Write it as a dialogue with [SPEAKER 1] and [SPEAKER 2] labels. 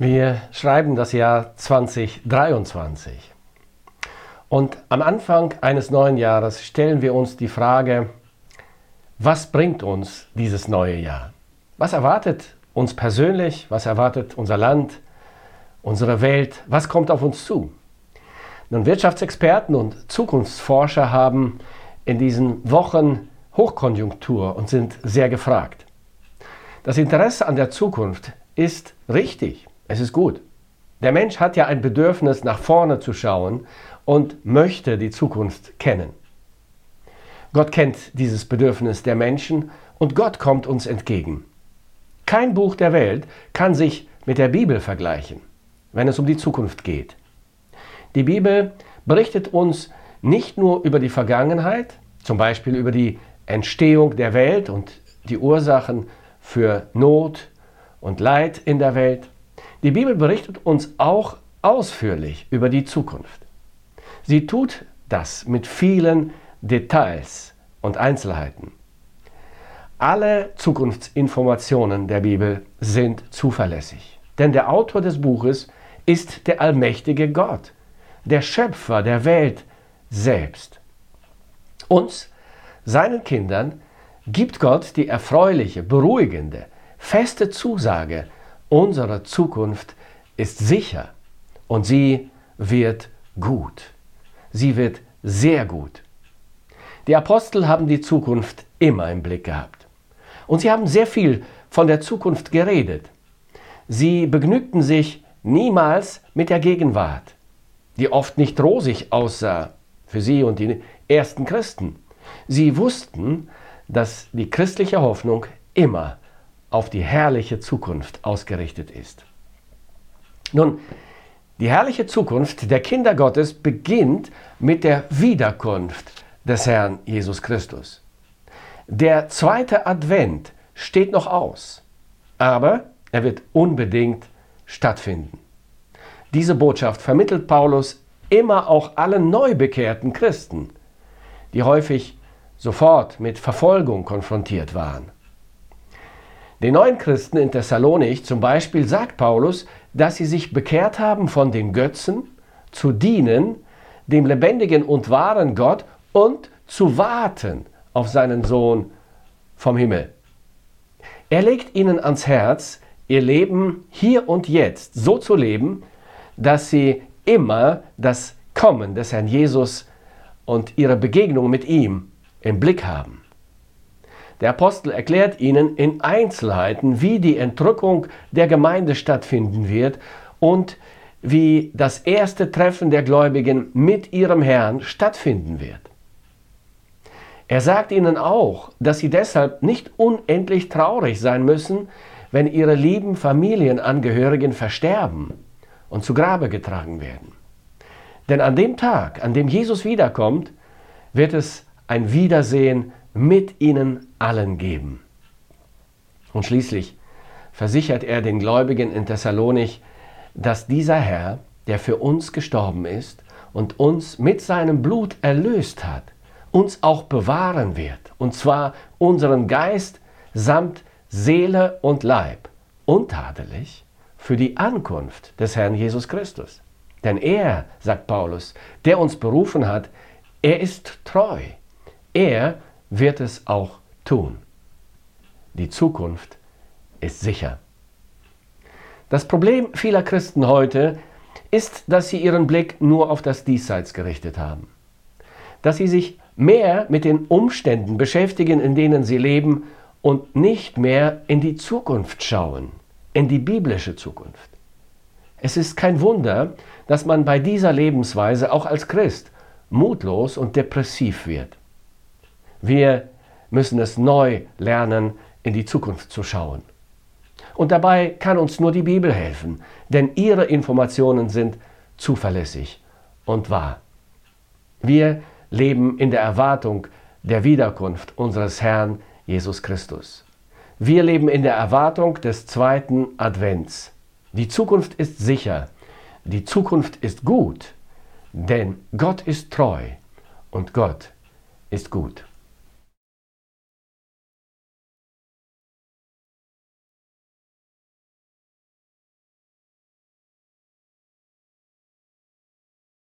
[SPEAKER 1] Wir schreiben das Jahr 2023. Und am Anfang eines neuen Jahres stellen wir uns die Frage, was bringt uns dieses neue Jahr? Was erwartet uns persönlich? Was erwartet unser Land, unsere Welt? Was kommt auf uns zu? Nun, Wirtschaftsexperten und Zukunftsforscher haben in diesen Wochen Hochkonjunktur und sind sehr gefragt. Das Interesse an der Zukunft ist richtig. Es ist gut. Der Mensch hat ja ein Bedürfnis, nach vorne zu schauen und möchte die Zukunft kennen. Gott kennt dieses Bedürfnis der Menschen und Gott kommt uns entgegen. Kein Buch der Welt kann sich mit der Bibel vergleichen, wenn es um die Zukunft geht. Die Bibel berichtet uns nicht nur über die Vergangenheit, zum Beispiel über die Entstehung der Welt und die Ursachen für Not und Leid in der Welt, die Bibel berichtet uns auch ausführlich über die Zukunft. Sie tut das mit vielen Details und Einzelheiten. Alle Zukunftsinformationen der Bibel sind zuverlässig, denn der Autor des Buches ist der allmächtige Gott, der Schöpfer der Welt selbst. Uns, seinen Kindern, gibt Gott die erfreuliche, beruhigende, feste Zusage, Unsere Zukunft ist sicher und sie wird gut. Sie wird sehr gut. Die Apostel haben die Zukunft immer im Blick gehabt. Und sie haben sehr viel von der Zukunft geredet. Sie begnügten sich niemals mit der Gegenwart, die oft nicht rosig aussah für sie und die ersten Christen. Sie wussten, dass die christliche Hoffnung immer auf die herrliche Zukunft ausgerichtet ist. Nun, die herrliche Zukunft der Kinder Gottes beginnt mit der Wiederkunft des Herrn Jesus Christus. Der zweite Advent steht noch aus, aber er wird unbedingt stattfinden. Diese Botschaft vermittelt Paulus immer auch allen neu bekehrten Christen, die häufig sofort mit Verfolgung konfrontiert waren. Den neuen Christen in Thessalonich zum Beispiel sagt Paulus, dass sie sich bekehrt haben von den Götzen zu dienen, dem lebendigen und wahren Gott und zu warten auf seinen Sohn vom Himmel. Er legt ihnen ans Herz, ihr Leben hier und jetzt so zu leben, dass sie immer das Kommen des Herrn Jesus und ihre Begegnung mit ihm im Blick haben. Der Apostel erklärt ihnen in Einzelheiten, wie die Entrückung der Gemeinde stattfinden wird und wie das erste Treffen der Gläubigen mit ihrem Herrn stattfinden wird. Er sagt ihnen auch, dass sie deshalb nicht unendlich traurig sein müssen, wenn ihre lieben Familienangehörigen versterben und zu Grabe getragen werden. Denn an dem Tag, an dem Jesus wiederkommt, wird es ein Wiedersehen mit ihnen allen geben. Und schließlich versichert er den Gläubigen in Thessalonich, dass dieser Herr, der für uns gestorben ist und uns mit seinem Blut erlöst hat, uns auch bewahren wird, und zwar unseren Geist samt Seele und Leib, untadelig für die Ankunft des Herrn Jesus Christus. Denn er, sagt Paulus, der uns berufen hat, er ist treu. Er wird es auch tun. Die Zukunft ist sicher. Das Problem vieler Christen heute ist, dass sie ihren Blick nur auf das Diesseits gerichtet haben. Dass sie sich mehr mit den Umständen beschäftigen, in denen sie leben und nicht mehr in die Zukunft schauen, in die biblische Zukunft. Es ist kein Wunder, dass man bei dieser Lebensweise auch als Christ mutlos und depressiv wird. Wir müssen es neu lernen, in die Zukunft zu schauen. Und dabei kann uns nur die Bibel helfen, denn ihre Informationen sind zuverlässig und wahr. Wir leben in der Erwartung der Wiederkunft unseres Herrn Jesus Christus. Wir leben in der Erwartung des zweiten Advents. Die Zukunft ist sicher, die Zukunft ist gut, denn Gott ist treu und Gott ist gut.